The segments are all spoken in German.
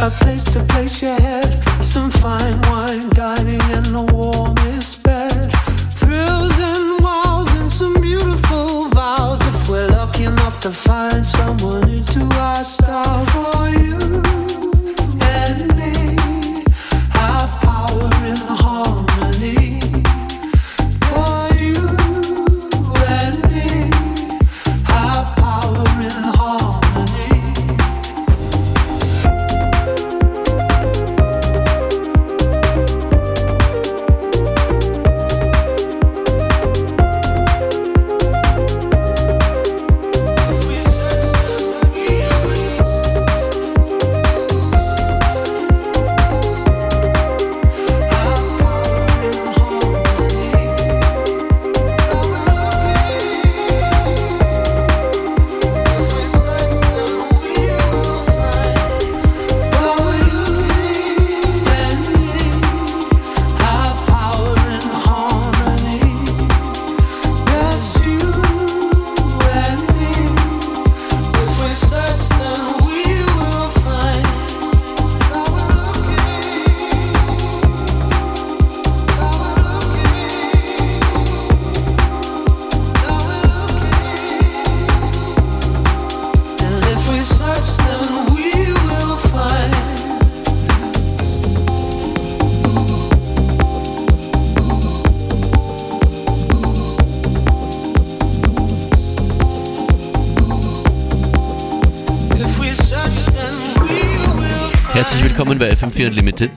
a place to place your head, some fine wine, dining in the warmest bed, thrills and walls and some beautiful vows. If we're lucky enough to find someone into our star boy. Herzlich willkommen bei FM4 Unlimited.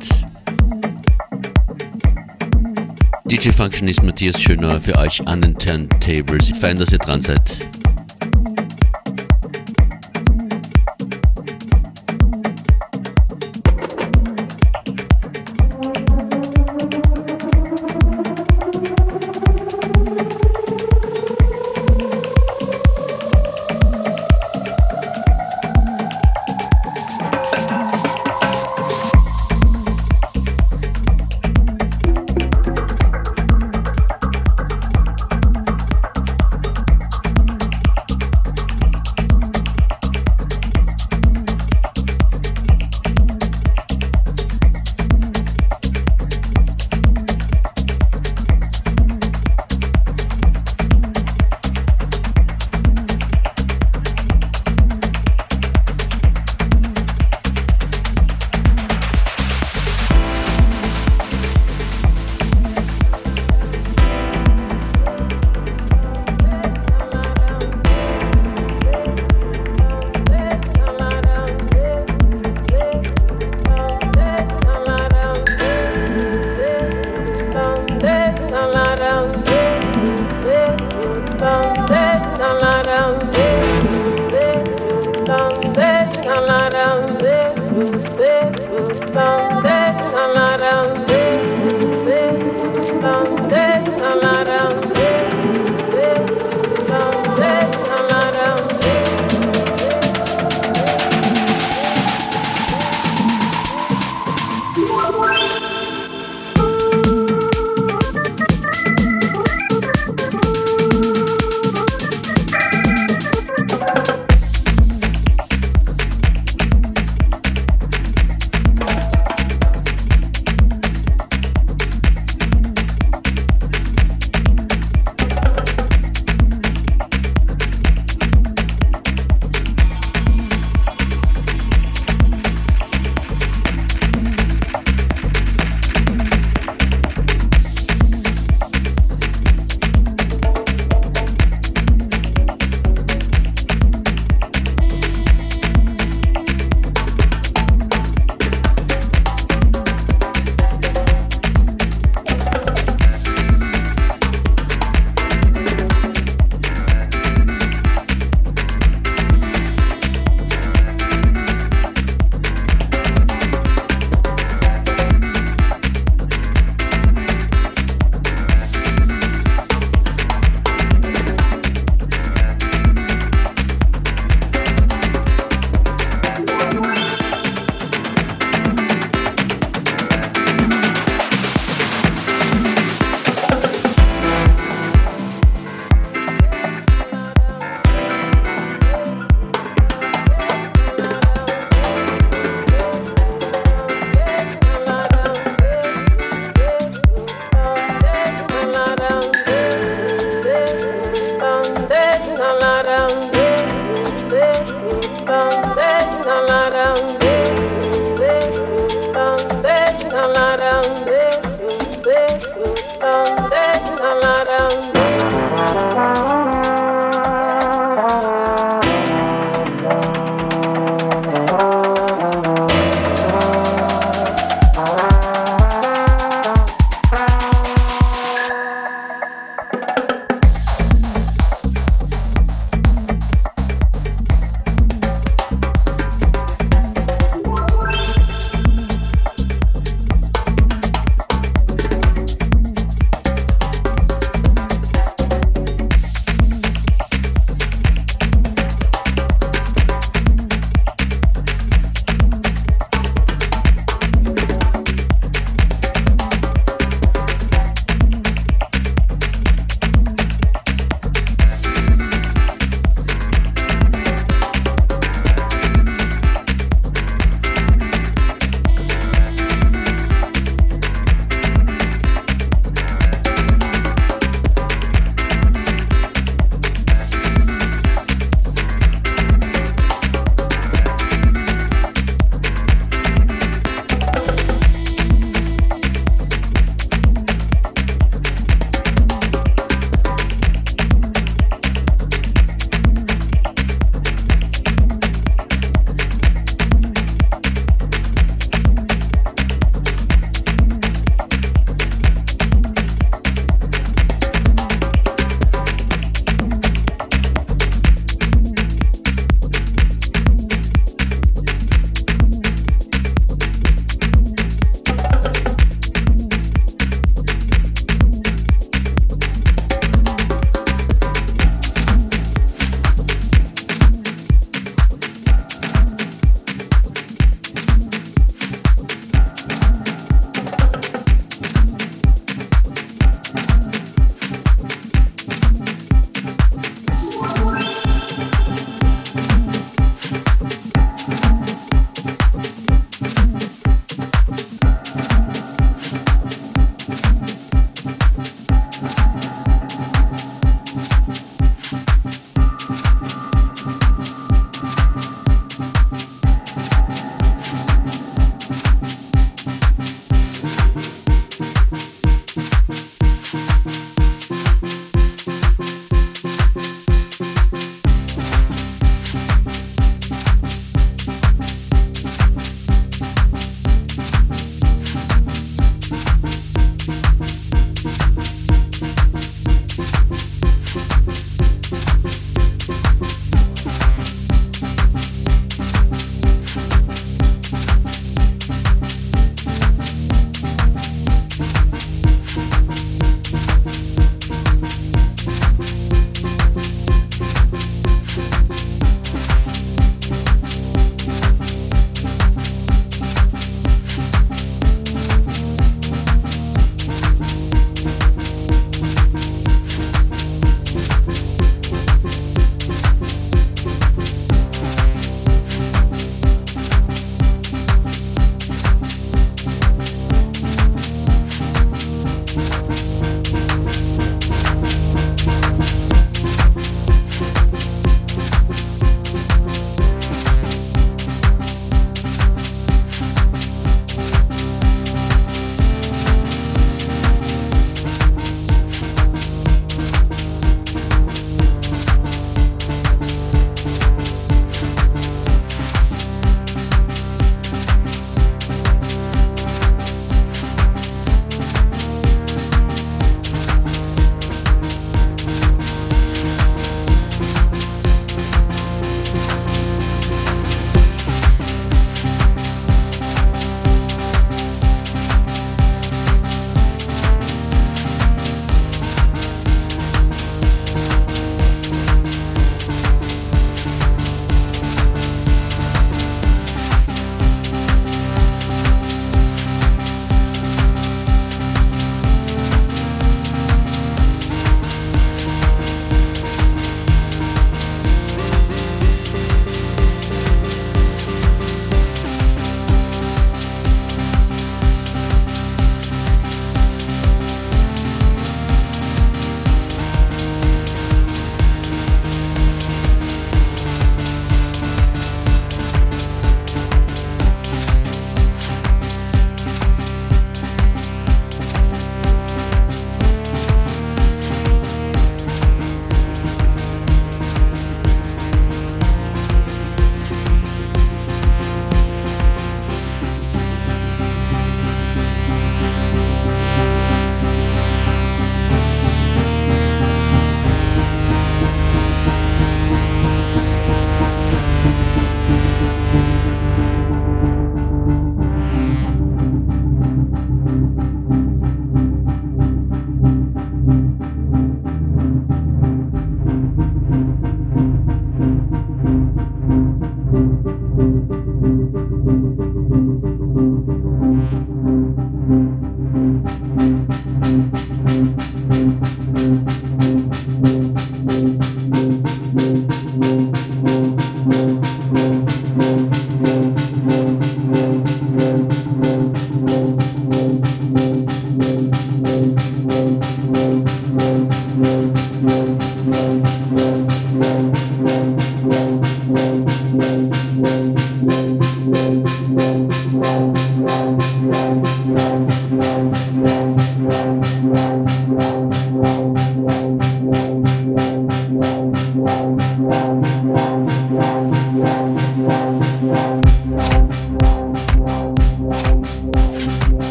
DJ Functionist Matthias Schöner für euch an den Turntables. Fein, dass ihr dran seid.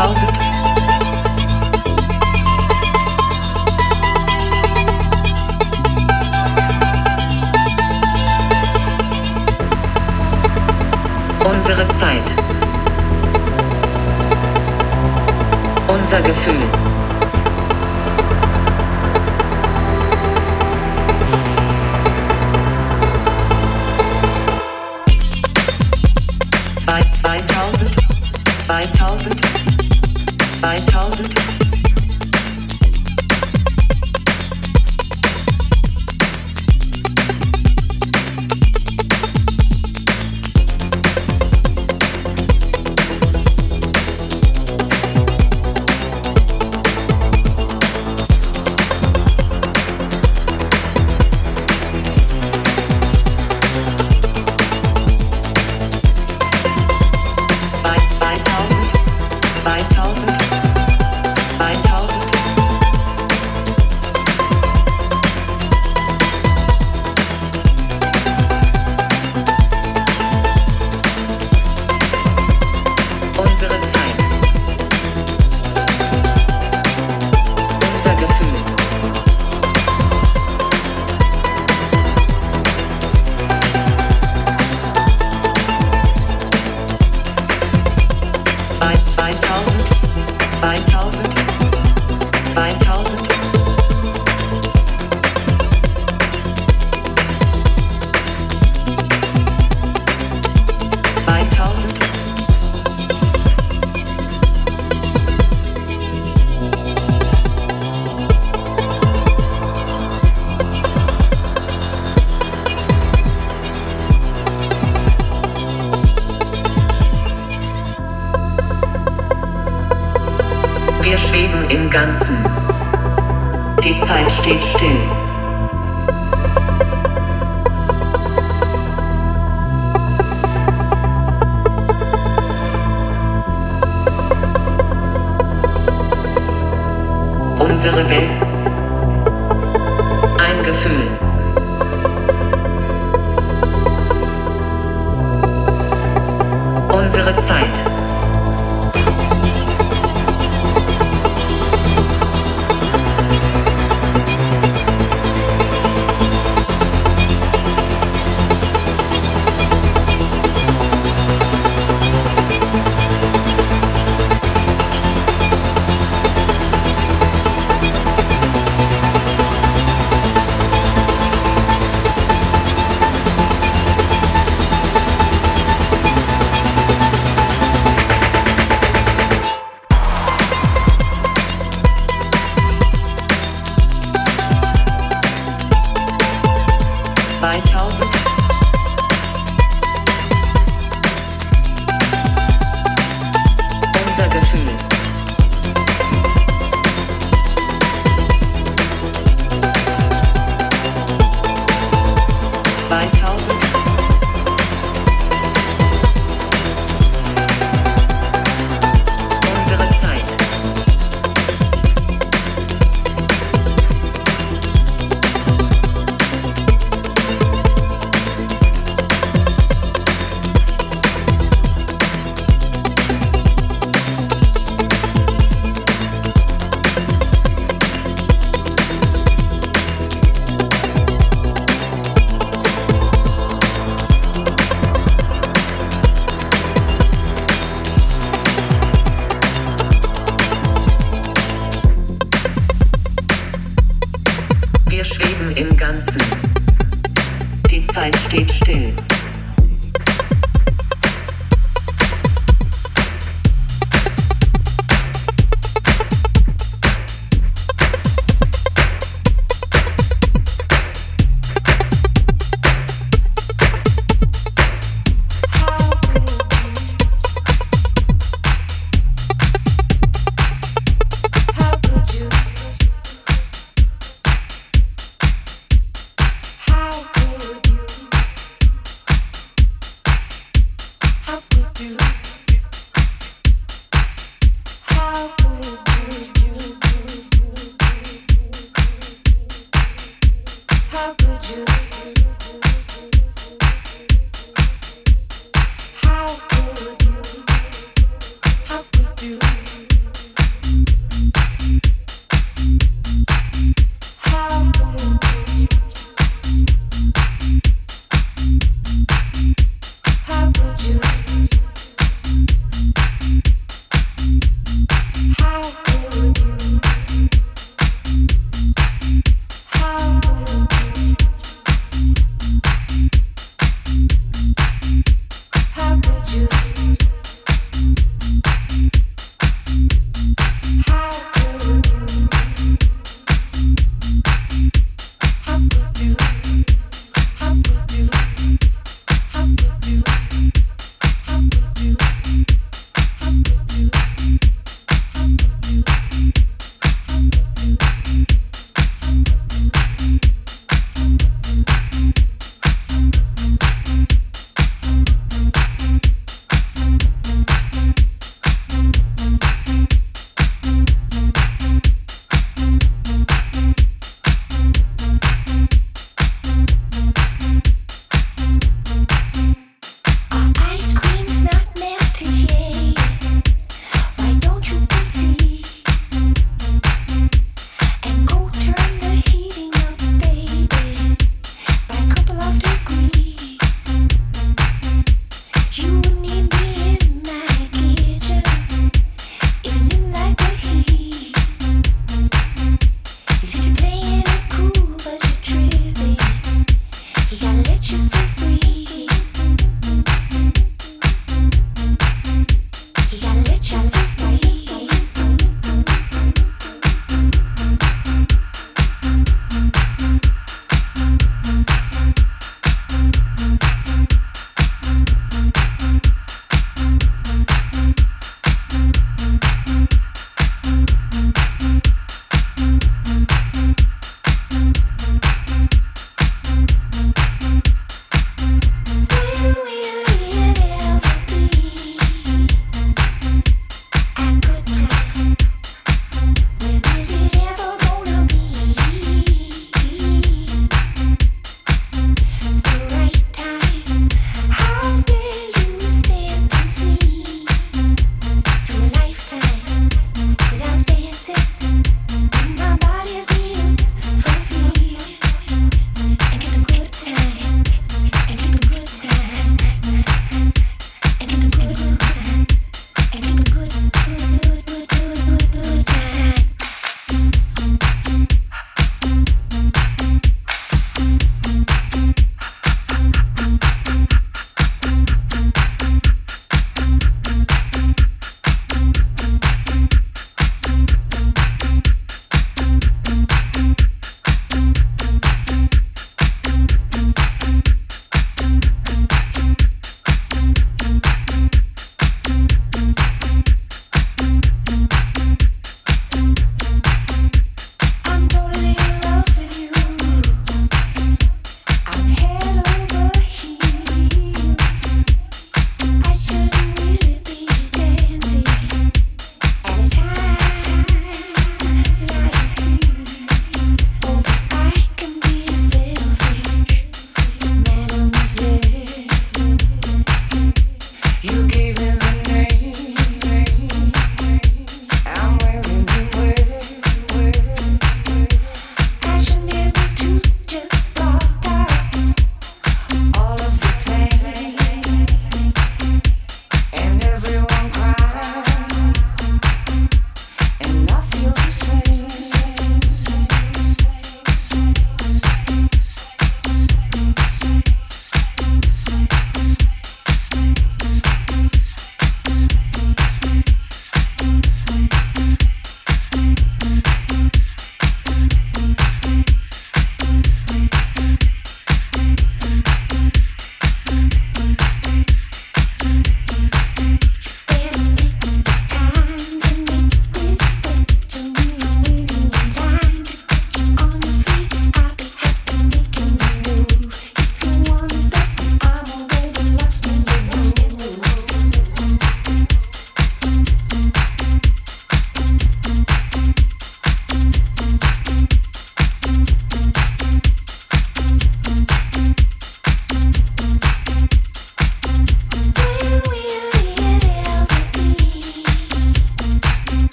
tausend. Unsere Zeit. Unser Gefühl. Zwei, zweitausend, zweitausend. my house.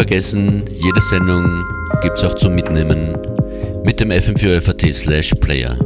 Vergessen, jede Sendung gibt es auch zum Mitnehmen mit dem fm4 slash player.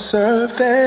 Surface.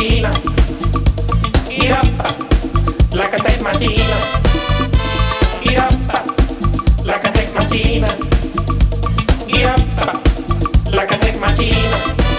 mattina Irappa, la cassette mattina Irappa, la cassette la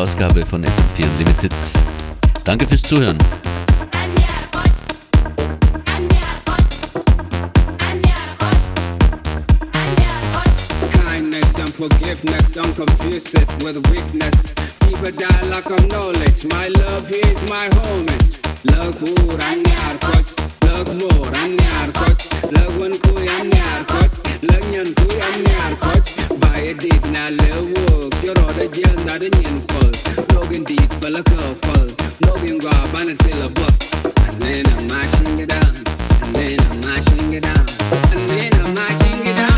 Ausgabe von FM4 Unlimited. Danke fürs Zuhören. forgiveness, don't confuse it with weakness. People die lack of knowledge. My love is my home. Love who ran yar coach. Love more ran yar coach. Love one ku yan yar coach. Love yan ku yan yar coach. Bài edit na lỡ work Cho rõ đã dân đã đến nhìn phật. Logan deep và là cờ phật Logan gò bán là sẽ là bậc And then I'm mashing it down. And then I'm mashing it down. And then I'm mashing it down.